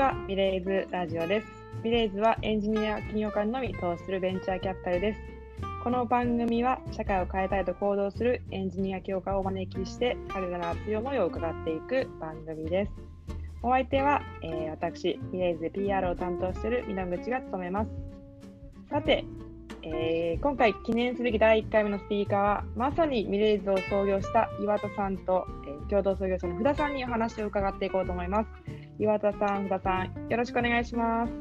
はミレイズラジオです。ミレイズはエンジニア企業間のみ投資するベンチャーキャピタルです。この番組は社会を変えたいと行動するエンジニア企業家をお招きして彼らの熱い思いを伺っていく番組です。お相手は、えー私、ミレイズで PR を担当している南口が務めます。さて、えー今回記念すべき第1回目のスピーカーは、まさにミレイズを創業した岩田さんと、えー共同創業者の福田さんにお話を伺っていこうと思います。岩田さん、福田さん、よろしくお願いします。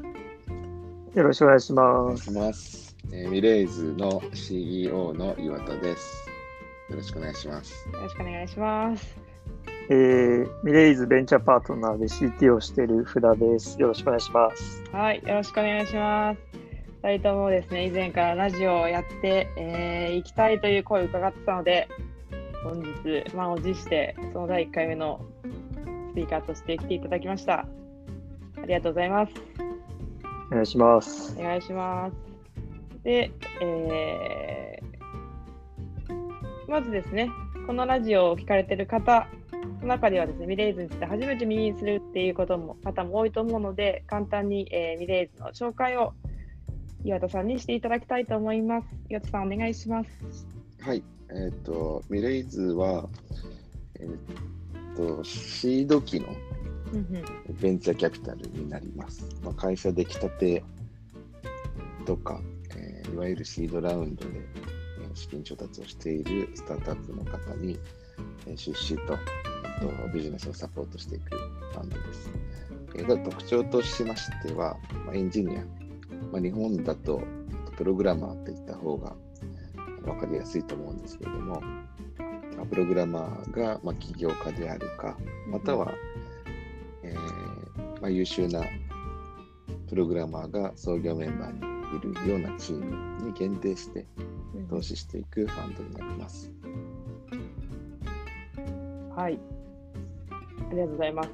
よろしくお願いしおます。願いします。えーミレイズの CEO の岩田です。よろしくお願いします。よろしくお願いします。えー、ミレイズベンチャーパートナーで CT をしている福田です。よろしくお願いします。はい、よろしくお願いします。二人ともですね、以前からラジオをやってい、えー行きたいという声を伺ってたので、本日、満を持して、その第1回目のスピーカーとして来ていただきました。ありがとうございます。お願いします。お願いします。で、えーまずですね、このラジオを聞かれている方の中ではですね、ミレイズについて初めて耳にするっていうことも方も多いと思うので、簡単に、えーミレイズの紹介を岩田さんにしていただきたいと思います。岩田さん、お願いします。はい。えっ、と、ミレイズは、えっ、と、シード機のベンチャーキャピタルになります。まあ、会社出来たてとか、えーいわゆるシードラウンドで、えー資金調達をしているスタートアップの方に、えー出資とあとビジネスをサポートしていくファンドです。特徴としましては、まあ、エンジニア、まあ、日本だとプログラマーといった方が分かりやすいと思うんですけれども、まあプログラマーがまあ起業家であるか、または、えーまあ、優秀なプログラマーが創業メンバーにいるようなチームに限定してうん投資していくファンドになります。はい。ありがとうございます。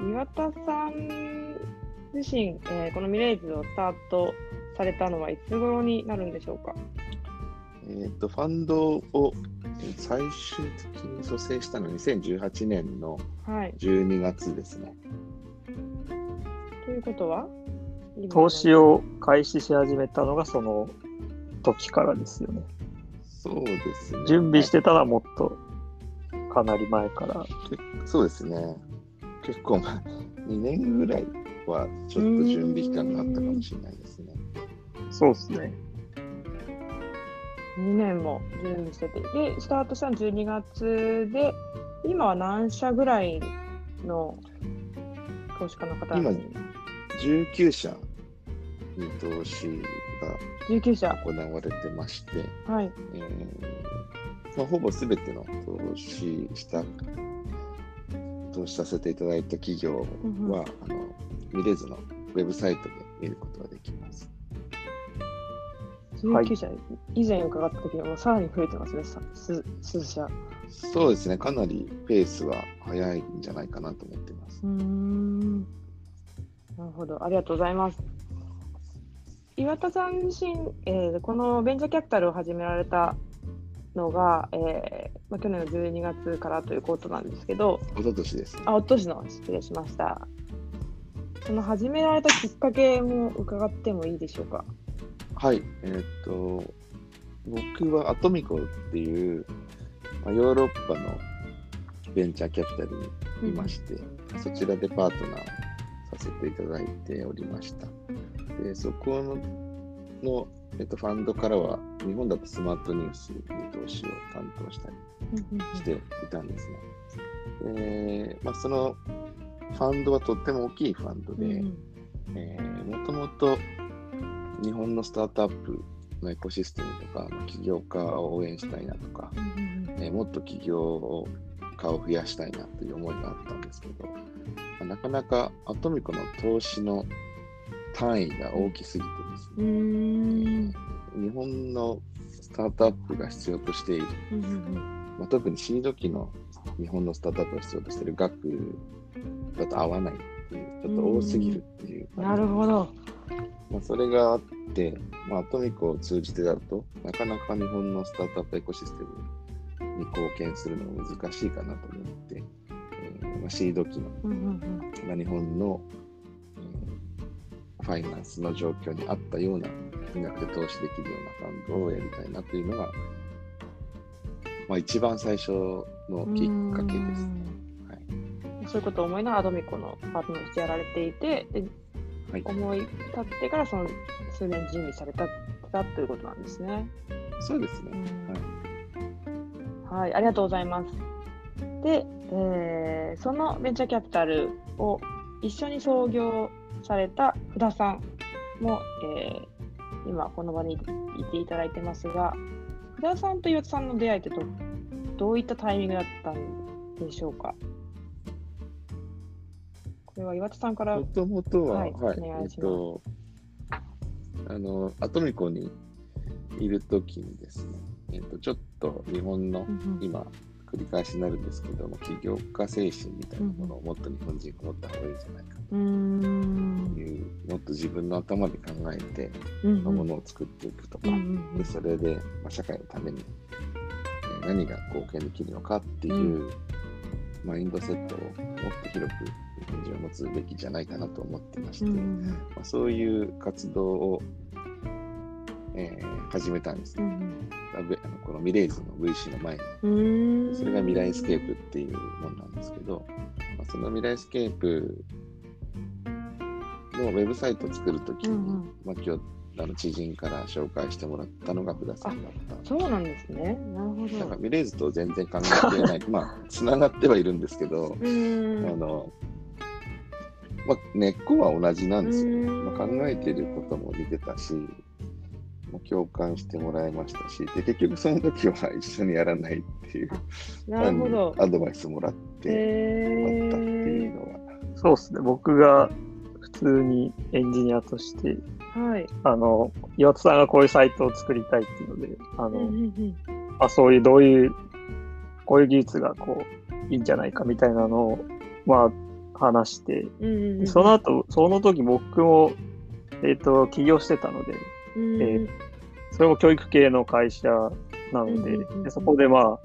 岩田さん自身、えーこのミレイズをスタートされたのはいつ頃になるんでしょうか？えー、とファンドをえー最終的に蘇生したのは2018年のはい。12月ですね。ということは？投資を開始し始めたのがその時からですよね。そうですね。準備してたのはもっとかなり前から。そうですね。結構、まあ、2年ぐらいはちょっと準備期間があったかもしれないですね。そうですね。2年も準備してて、で、スタートしたの12月で、今は何社ぐらいの投資家の方に19社に投資が ?19 社。行われてまして、はい。えーまあ、ほぼすべての投資した、投資させていただいた企業は、うんうんあの見れずのウェブサイトで見ることができます。19社、以前伺った時はもうさらに増えてますね、さ数数社。そうですね、かなりペースは早いんじゃないかなと思ってます。うーん。なるほど、ありがとうございます。岩田さん自身、えーこのベンチャーキャピタルを始められたのが、えーまあ、去年の12月からということなんですけど、一昨年です。あ、おとしの失礼しました。その始められたきっかけも伺ってもいいでしょうか？はい、えーっと、僕はアトミコっていう、まあ、ヨーロッパのベンチャーキャピタルにいまして、そちらでパートナーをさせていただいておりました。で、そこのの、えっと、ファンドからは、日本だとスマートニュースに投資を担当したりしていたんですね。で、まあ、そのファンドはとっても大きいファンドで、もともと日本のスタートアップのエコシステムとか、まあ起業家を応援したいなとか、えーもっと起業家を増やしたいなという思いがあったんですけど、まあなかなかアトミコの投資の単位が大きすぎてですね、日本のスタートアップが必要としている、まあ、特にシード機の日本のスタートアップが必要としている額だと合わないっていう、ちょっと多すぎるっていううんなるほど。まあ、それがあって、まあ、アトミコを通じてだとなかなか日本のスタートアップエコシステムに貢献するのが難しいかなと思って、えーまあ、シード機の、うんうんまあ、日本のファイナンスの状況に合ったような金額で投資できるようなファンドをやりたいなというのが、まあ、一番最初のきっかけです。はい、そういうことを思いながらアドミコのパートナーとしてやられていて、ではい思い立ってからその数年準備されたたということなんですね。そうですね。はいはい、ありがとうございます。で、えーそのベンチャーキャピタルを一緒に創業された福田さんも、えー今この場にいていただいてますが、福田さんと岩田さんの出会いってどどういったタイミングだったんでしょうか？これは岩田さんから。もともとは、はいはい、えっと、あの、アトミコにいるときにですね、えっと、ちょっと日本のうんうん。今、繰り返しになるんですけども、起業家精神みたいなものをもっと日本人が持った方がいいんじゃないかと。いう、もっと自分の頭で考えて、うんうん。ものを作っていくとか、うんうんでそれで、まあ、社会のために、えー何が貢献できるのかっていう、マインドセットをもっと広く日本人は持つべきじゃないかなと思ってまして、うんうんまあ、そういう活動を、えー始めたんですね、うんこのミレイズの VC の前に。それが未来スケープっていうものなんですけど、まあ、その未来スケープのウェブサイトを作るときに、うんうんまあ、今日あの知人から紹介してもらったのが福田さんだった。そうなんですね。なるほど。なんかミレイズと全然考えてない、まあ、つながってはいるんですけど、あの、まあ、根っこは同じなんですよ。うーんまあ、考えてることも似てたし、まあ共感してもらいましたし、で結局その時は一緒にやらないっていう、なるほど。アドバイスもらってへあったっていうーのは、そうですね。僕が普通にエンジニアとして、はい。あの、岩田さんがこういうサイトを作りたいっていうので、あの、うんうんうんあそういうどういう、こういう技術がこう、いいんじゃないかみたいなのを、まあ、話して、うんうんうんその後、その時僕も、えっ、と、起業してたので、うんえーそれも教育系の会社なので、うんうんうんでそこでまあ、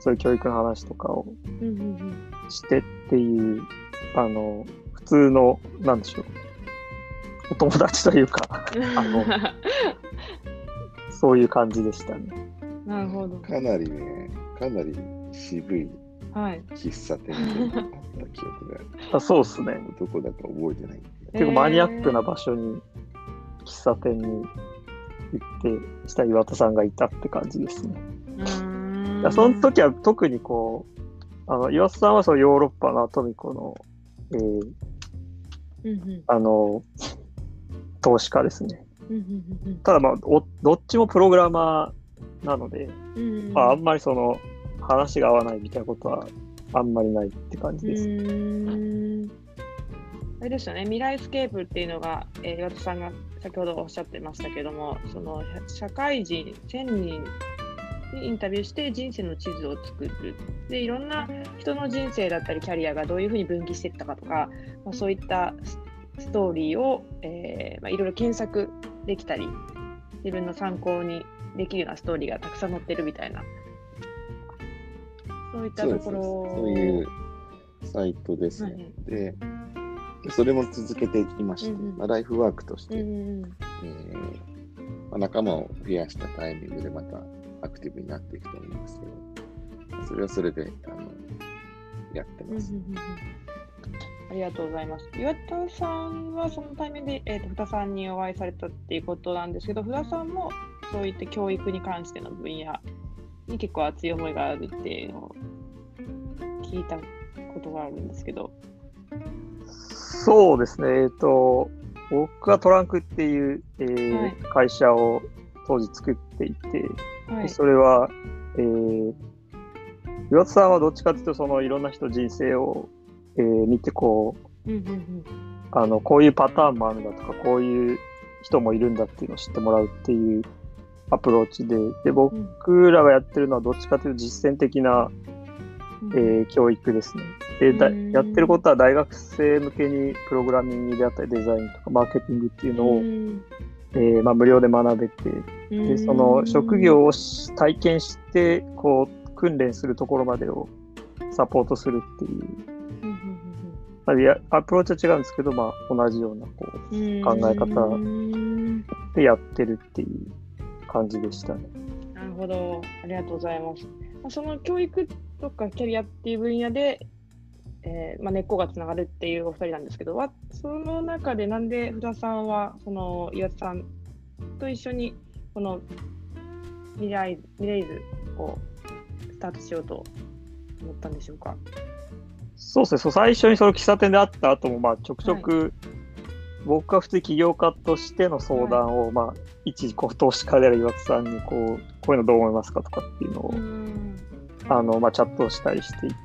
そういう教育の話とかをうんうんうんしてっていう、あの、普通の、なんでしょう、お友達というか、あの そういう感じでしたね。なるほど。かなりね、かなり渋いはい。喫茶店であった記憶が、あそうですね。どこだか覚えてない。結構マニアックな場所に、喫茶店に行って、した岩田さんがいたって感じですね。その時は特にこう、あの岩田さんはそのヨーロッパのアトミコの、えーうんうんあの、投資家ですね。うんうんうんただまあ、おどっちもプログラマーなので、うんうんまあ、あんまりその話が合わないみたいなことはあんまりないって感じです。あれですよね、未来スケープっていうのが、えー岩田さんが先ほどおっしゃってましたけども、その社会人1000人にインタビューして人生の地図を作る。で、いろんな人の人生だったりキャリアがどういうふうに分岐していったかとか、まあ、そういったスストーリーを、えーまあ、いろいろ検索できたり、自分の参考にできるようなストーリーがたくさん載ってるみたいな、そういったところそういうサイトですね。はいで、それも続けていきまして、うんうんまあ、ライフワークとして、うんうんうんえーまあ、仲間を増やしたタイミングでまたアクティブになっていくと思うんですけど、それはそれであのやってます。うんうんうんうんありがとうございます。岩田さんはそのタイミングで、えー、と福田さんにお会いされたっていうことなんですけど、福田さんもそういった教育に関しての分野に結構熱い思いがあるっていうのを聞いたことがあるんですけど。そうですね。えっ、と、僕はトランクっていう、えーはい会社を当時作っていて、はい。それは、えー岩田さんはどっちかというと、そのいろんな人人生を、えー見て、こう、うんうんうんあの、こういうパターンもあるんだとか、こういう人もいるんだっていうのを知ってもらうっていうアプローチで、で、僕らがやってるのはどっちかというと実践的な、うん。えー教育ですね。で、だうん。やってることは大学生向けにプログラミングであったりデザインとかマーケティングっていうのを、うん。えーまあ、無料で学べて、うん。で、その職業をし体験して、こう、訓練するところまでをサポートするっていう、アプローチは違うんですけど、まあ、同じようなこう考え方方でやってるっていう感じでしたね。なるほど。ありがとうございます。まあその教育とかキャリアっていう分野で、えーまあ、根っこがつながるっていうお二人なんですけど、わその中でなんで福田さんは、その岩田さんと一緒に、この未来ミレイズをスタートしようと思ったんでしょうか？そうですね、そう最初にその喫茶店で会った後も、まあ、ちょくちょく、僕は普通に起業家としての相談を、まあ、一こう投資家である岩田さんにこう、こういうのどう思いますかとかっていうのを、ん。あの、まあ、チャットをしたりしていて、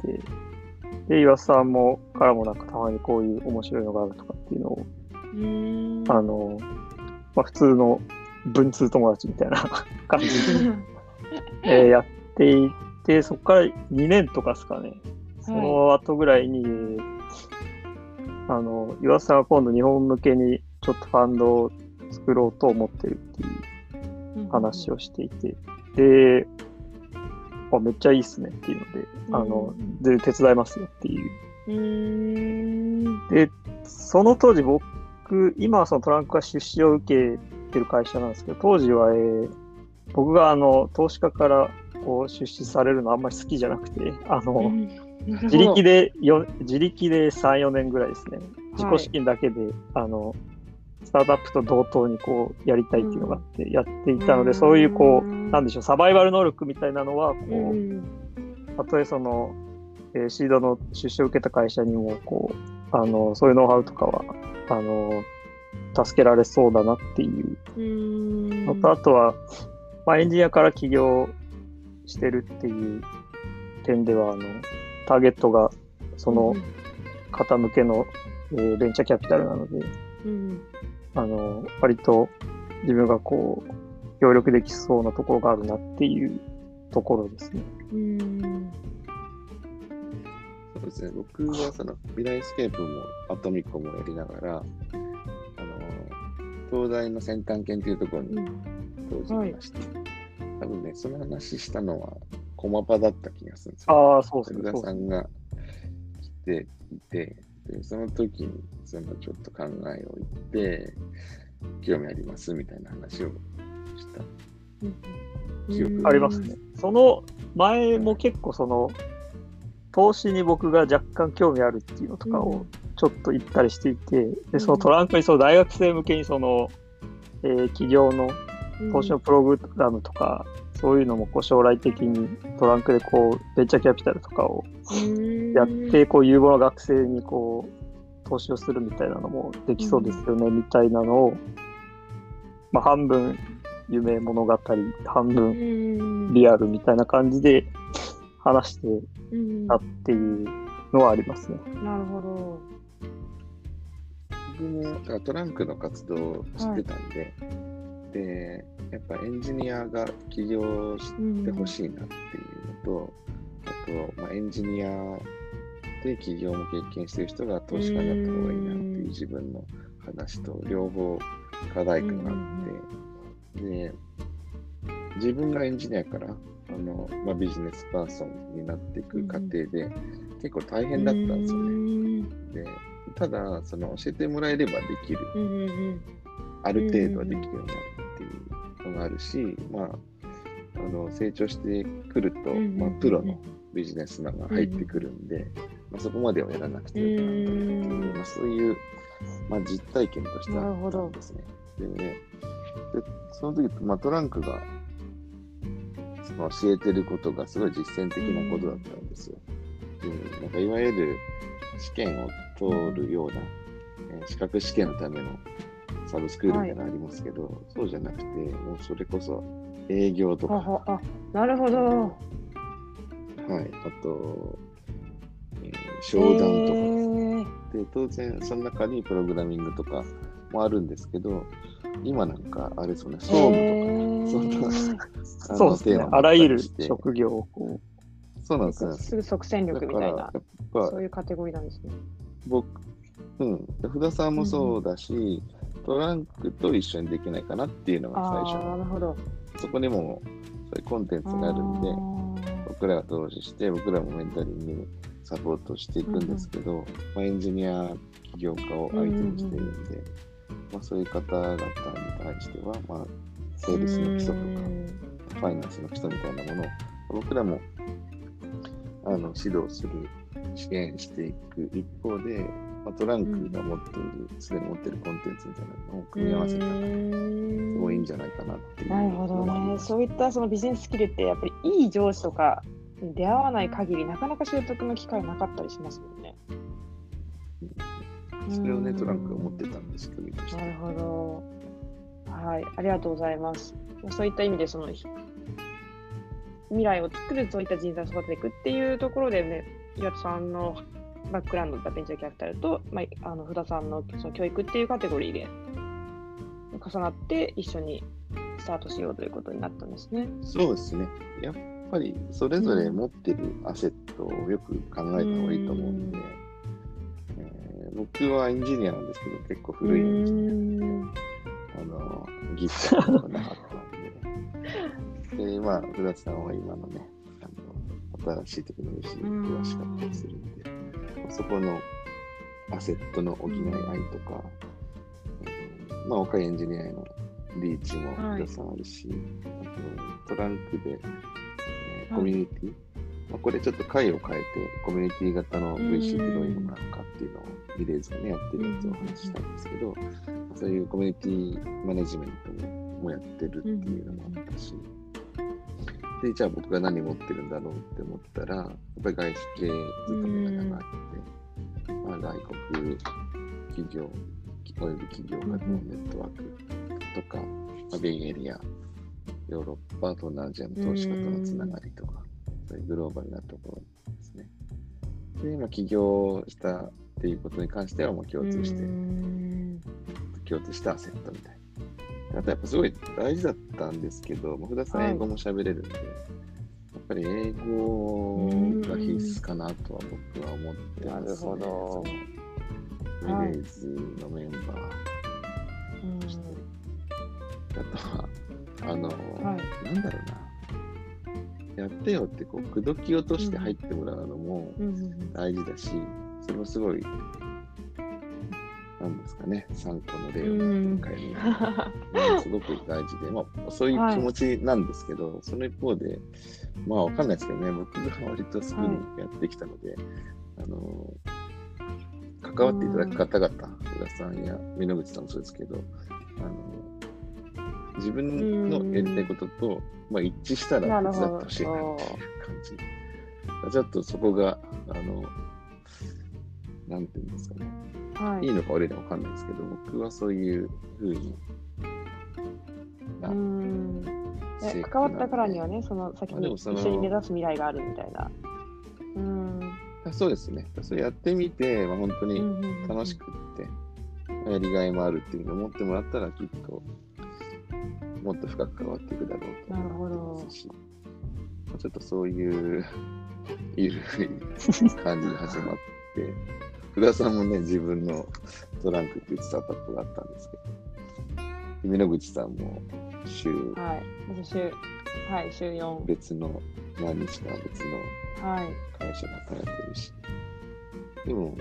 で、岩田さんも、からもなんかたまにこういう面白いのがあるとかっていうのを、うん。あの、まあ、普通の文通友達みたいな 感じで、えーやっていて、そこから2年とかですかね。その後ぐらいに、えーあの、岩田さんが今度日本向けにちょっとファンドを作ろうと思ってるっていう話をしていて、で、あめっちゃいいっすねっていうので、あのうん、で、手伝いますよっていう。うーん。で、その当時僕、今はそのトランクが出資を受けてる会社なんですけど、当時は、えー僕があの、投資家からこう出資されるのあんまり好きじゃなくて、あの、自力でよ、自力で3、4年ぐらいですね。自己資金だけで、あの、スタートアップと同等にこう、やりたいっていうのがあって、やっていたので、そういうこう、なんでしょう、サバイバル能力みたいなのは、こうう、ん。たとえその、えーシードの出資を受けた会社にも、こう、あの、そういうノウハウとかは、あの、助けられそうだなっていう。うん。のと、あとは、まあ、エンジニアから起業してるっていう点では、あの、ターゲットがその方向けの、えーベンチャーキャピタルなので、うん。あの、割と自分がこう、協力できそうなところがあるなっていうところですね。うん。そうですね、僕はその未来スケープもアトミコもやりながら、あの東大の先端研っていうところに当時いまして、多分ね、その話したのはコマパだった気がするんですよ。ああ、そうですね。福田そうですねさんが来ていて、でその時にそのちょっと考えを言って、興味ありますみたいな話をした。記憶ありますね。その前も結構その、投資に僕が若干興味あるっていうのとかをちょっと言ったりしていて、で、そのトランクにその大学生向けにその、えー企業の投資のプログラムとか、そういうのもこう将来的にトランクでこうベンチャーキャピタルとかをやって、こう有望な学生にこう投資をするみたいなのもできそうですよね、みたいなのを、まあ半分夢物語、半分リアルみたいな感じで話してたっていうのはありますね。なるほど。僕もトランクの活動を知ってたんで、で、やっぱエンジニアが起業してほしいなっていうのと、あと、まあ、エンジニアで起業も経験してる人が投資家になった方がいいなっていう自分の話と両方課題感があって、で、自分がエンジニアからあの、まあ、ビジネスパーソンになっていく過程で、結構大変だったんですよね。でただその教えてもらえればできる。うんうんうん。ある程度はできるようになるのがあるし、まあ、あの成長してくると、うんまあ、プロのビジネスマンが入ってくるんで、まあ、そこまではやらなくていいかなと思ってうん。まあ、そういう、まあ、実体験としてあるんですね。でねでその時、まあ、トランクがその教えてることがすごい実践的なことだったんですよ。でなんかいわゆる試験を通るような、えー資格試験のためのサブスクールみたいなのありますけど、そうじゃなくて、もうそれこそ営業とか、はははあ、なるほど。い、あと、えー商談とかですね。へー。で、当然、その中にプログラミングとかもあるんですけど、今なんか、あれですよね、総務とか、そんな、あのそうですね。あらゆる職業を。こそうなんですよ。すぐ即戦力みたいなそういうカテゴリーなんですね。僕、うん、福田さんもそうだし、トランクと一緒にできないかなっていうのが最初なの、るほど。そこにもそういうコンテンツがあるんで、僕らが投資して、僕らもメンタリングサポートしていくんですけど、まあ、エンジニア起業家を相手にしてるんで、まあ、そういう方々に対しては、まあ、セールスの基礎とか、ファイナンスの基礎みたいなものを僕らもあの指導する、支援していく一方で、まあ、トランクが持っている、すで、に持っているコンテンツみたいなのを組み合わせたら、すごいいいんじゃないかなっていうなるほどね。そういったそのビジネススキルって、やっぱりいい上司とか出会わない限り、なかなか習得の機会なかったりしますもんね。それをね、トランクが持ってたんですけど、なるほど。はい、ありがとうございます。そういった意味で、その未来を作るそういった人材を育てていくっていうところでね、岩田さんのバックグラウンドだったベンチャーキャピタルと、まあ、あの福田さんのその教育っていうカテゴリーで重なって一緒にスタートしようということになったんですね。そうですね。やっぱりそれぞれ持ってるアセットをよく考えた方がいいと思うんで、えー、僕はエンジニアなんですけど、結構古いエンジニアあの、技術がなかったんで、で、まあ、福田さんは今のね、あの新しいテクノロジーに詳しかったりするんで、そこのアセットの補い合いとか、うん、まあ、若いエンジニアへのリーチも福田さんあるし、はい、あとトランクで、えー、コミュニティ、はいまあ、これちょっと回を変えて、コミュニティ型の VC ってどういうのなのかっていうのをリレーズがね、やってるやつをお話ししたんですけど、そういうコミュニティマネジメントももやってるっていうのもあったし、で、じゃあ僕が何持ってるんだろうって思ったら、やっぱり外資系勤め方があって、まあ、外国企業、および企業家のネットワークとか、まあ、ベイエリア、ヨーロッパ、東南アジアの投資家とのつながりとか、そういうグローバルなところですね。で、まあ、起業したっていうことに関してはもう共通して、共通したアセットみたいな。あとやっぱすごい大事だったんですけど、福田さん英語も喋れるんで、はい、やっぱり英語が必須かなとは僕は思ってます、ね、なるほど。ミレーズのメンバー。として、あとは、あの、はい、なんだろうな、やってよってこう、口説き落として入ってもらうのも大事だし、それもすごいなんですかね、参考の例を展開に、すごく大事で、まあ、そういう気持ちなんですけど、はい、その一方で、まあ、わかんないですけどね、僕が割とすぐにやってきたので、はい、あの、関わっていただく方々、福田さんや美濃口さんもそうですけど、あの、自分のやりたいことと、まあ、一致したら手伝ってほしいなっていう感じ。ちょっとそこが、あの、なんていうんですかね。はい、いいのか悪いのか分かんないですけど、僕はそういうふうに。うん。関わったからにはね、その先に一緒に目指す未来があるみたいな。うん。そうですね。それやってみて、まあ、本当に楽しくって、やりがいもあるっていうのを思ってもらったら、きっともっと深く関わっていくだろうと思いますし、ちょっとそういう ゆるい感じで始まって、福田さんもね、自分のトランクっていうスタートアップがあったんですけど、海野口さんも週、はい、週、はい、週4。別の、何日か別の会社が働いてるし、はい、でも、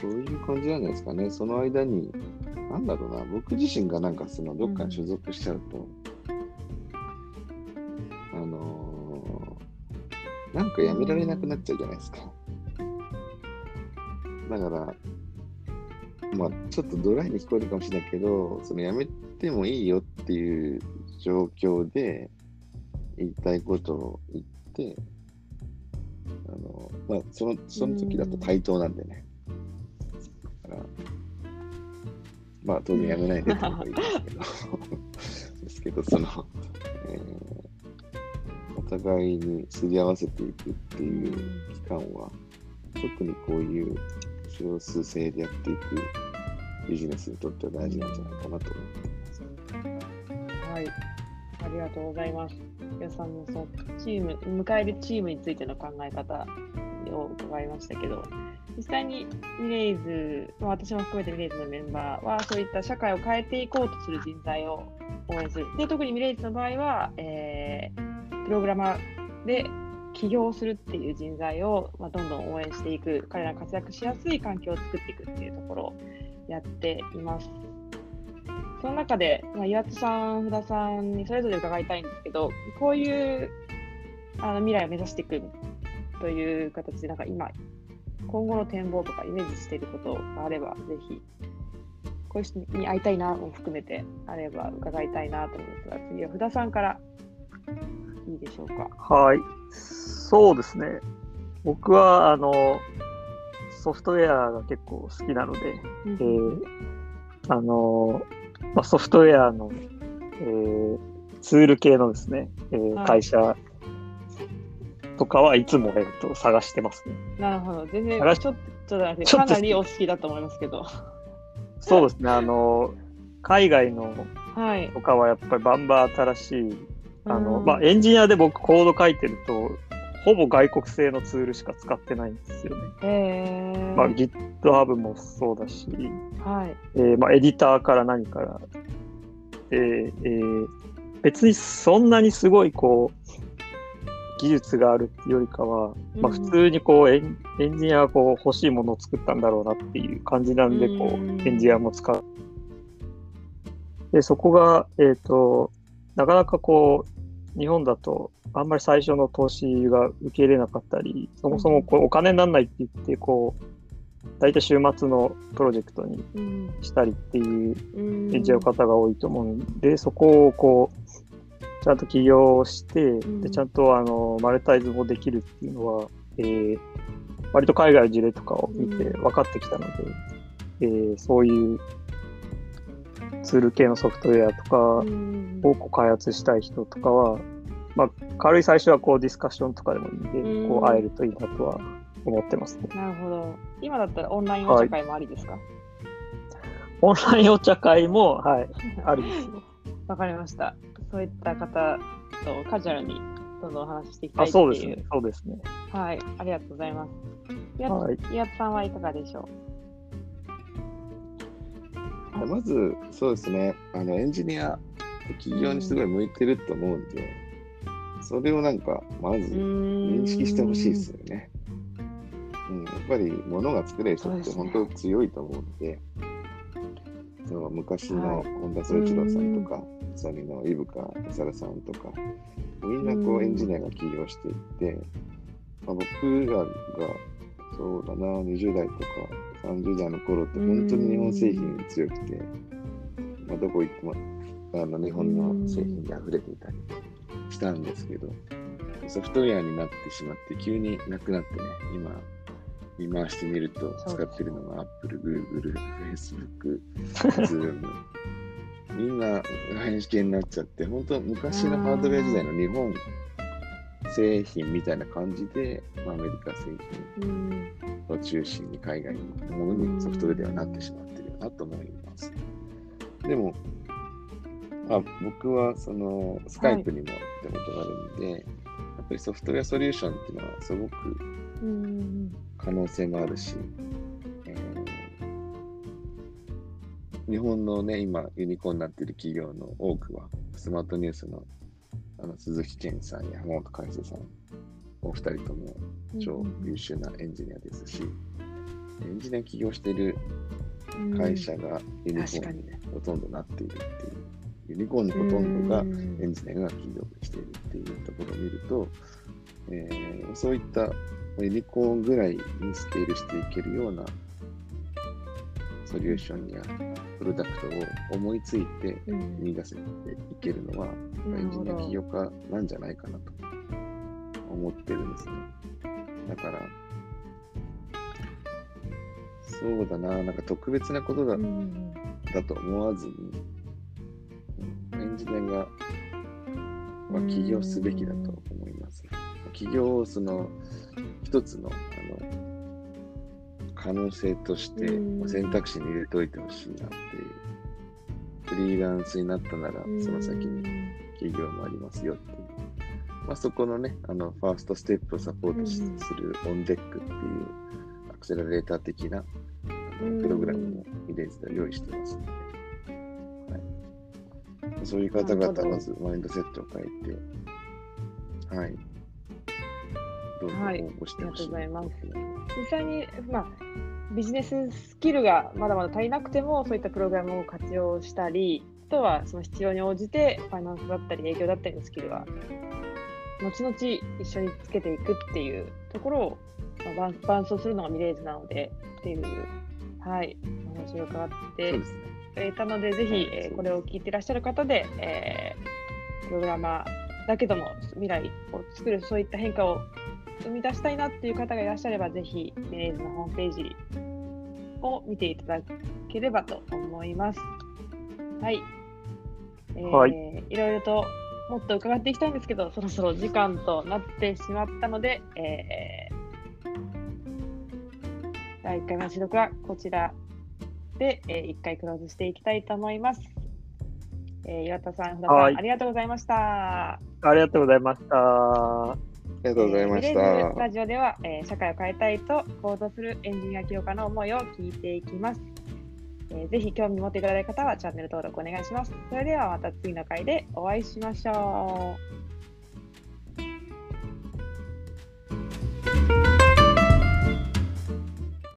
そういう感じなんじゃないですかね。その間に、なんだろうな、僕自身がなんかそのどっかに所属しちゃうと、うん、あのー、なんかやめられなくなっちゃうじゃないですか。だから、まあ、ちょっとドライに聞こえるかもしれないけど、そのやめてもいいよっていう状況で言いたいことを言って、あの、まあ、その、その時だと対等なんでね。だから、まあ、当然やめないでって方がいいですけど、ですけど、その、えー、お互いにすり合わせていくっていう期間は、特にこういう少数制でやっていくビジネスにとっては大事なんじゃないかなと思っています。はい、ありがとうございます。皆さんのそのチーム、迎えるチームについての考え方を伺いましたけど、実際にミレイズ、まあ、私も含めてミレイズのメンバーは、そういった社会を変えていこうとする人材を応援する。で、特にミレイズの場合は、えー、プログラマーで起業するっていう人材を、まあ、どんどん応援していく、彼らが活躍しやすい環境を作っていくっていうところをやっています。その中で、まあ、岩津さん、福田さんにそれぞれ伺いたいんですけど、こういうあの未来を目指していくという形で、なんか今、今後の展望とかイメージしていることがあれば、ぜひ、こういう人に会いたいなも含めてあれば伺いたいなと思うんですが、次は福田さんからいいでしょうか？はい。そうですね。僕は、あの、ソフトウェアが結構好きなので、えーあの、まあ、ソフトウェアの、えーツール系のですね、えーはい会社とかはいつも、えっと、探してますね。なるほど。全然ちょっと、ちょっと待ってちょっとかなりお好きだと思いますけど。そうですね。あの、海外のはい。とかはやっぱりバンバン新しい、あの、うんまあ、エンジニアで僕コード書いてると、ほぼ外国製のツールしか使ってないんですよね。えー、まあ、GitHub もそうだし、はい。えーまあ、エディターから何から、えーえー別にそんなにすごいこう技術があるよりかは、まあ、うん普通にこうエンエンジニアがこう欲しいものを作ったんだろうなっていう感じなんでこううんエンジニアも使う。でそこが、えっとなかなかこう日本だとあんまり最初の投資が受け入れなかったりそもそもこうお金にならないって言ってこう大体週末のプロジェクトにうん。したりっていううん。エンジニアの方が多いと思うんで、そこをこう、ちゃんと起業して、ん。でちゃんとあのマネタイズもできるっていうのは、えー割と海外の事例とかを見てうん。分かってきたので、えーそういうツール系のソフトウェアとかうんをこう開発したい人とかは、まあ、軽い最初はこうディスカッションとかでもいいんで、うんこう会えるといいなとは思ってますね。なるほど。今だったらオンラインお茶会もありですか？オンラインお茶会も、はい、ありですよ。わかりました。そういった方とカジュアルにどんどんお話ししていきたあ、いっていう。そうですね。そうですね。はい。ありがとうございます。岩はい。さんはいかがでしょまず、そうですね、あのエンジニア、企業にすごい向いてると思うんで、それをなんか、まずう認認識してほしいですよね。うん、やっぱり物が作れる人って本当強いと思うので、そう昔のはい本田宗一郎さんとか、ソニーの伊深沙さんとか、みんなこううんエンジニアが起業していって、まあ、僕らがそうだな、20代とか30代の頃って本当に日本製品に強くて、まあ、どこ行ってもあの日本の製品で溢れていたりしたんですけど、ソフトウェアになってしまって急になくなってね、今見回してみると使ってるのが Apple、Google、Facebook、Zoom。みんな外資系になっちゃって、本当昔のハードウェア時代の日本製品みたいな感じで、まあ、アメリカ製。品を中心に海外のものにソフトウェアではなってしまってるなと思います。でも、あ僕はそのスカイプにもってことがあるんで、やっぱりソフトウェアソリューションっていうのはすごく。可能性もあるし、えー日本のね、今ユニコーンになっている企業の多くは、スマートニュースのあの鈴木健さんや浜本海生さん、お二人とも超優秀なエンジニアですし、エンジニア起業している会社がユニコーンにね、ほとんどなっているっていう、ユニコーンのほとんどがエンジニアが起業しているっていうところを見ると、えーそういったユニコーンぐらいにスケールしていけるようなソリューションやプロダクトを思いついてうん見出せていけるのは、エンジニア起業家なんじゃないかなと思ってるんですね。だから、そうだな、なんか特別なことだうんだと思わずに、うんエンジニアが、まあ、起業すべきだと思います。起業をその一つのあの可能性として選択肢に入れておいてほしいなっていう。フリーランスになったなら、その先に起業もありますよっていう。まあ、そこのね、あの、ファーストステップをサポートするオンデックっていうアクセラレーター的なプログラムもイレージで用意してますので、はい、そういう方々まずマインドセットを変えて、はい。どんどん応はい募してほしい。ありがとうございます実際に、まあ、ビジネススキルがまだまだ足りなくても、そういったプログラムを活用したり、あとはその必要に応じて、ファイナンスだったり、営業だったりのスキルは、後々一緒につけていくっていうところを、まあ、伴伴走するのがミレーズなので、っていう、はい、お話を伺ってそうですね。えーたので、ぜひ、はいえーこれを聞いていらっしゃる方で、えープログラマーだけども未来を作るそういった変化を生み出したいなっていう方がいらっしゃれば、ぜひ、ミレーズのホームページを見ていただければと思います。はい。えーはいいろいろともっと伺っていきたいんですけど、そろそろ時間となってしまったので、えー第1回目の収録はこちらで、え1回クローズしていきたいと思います。えー岩田さん、福田さん、はいありがとうございました。ありがとうございました。ありがとうございましえーミレーズた。ラジオでは、えー社会を変えたいと行動するエンジニア起業家の思いを聞いていきます。えーぜひ興味持っていただいた方はチャンネル登録お願いします。それではまた次の回でお会いしましょう。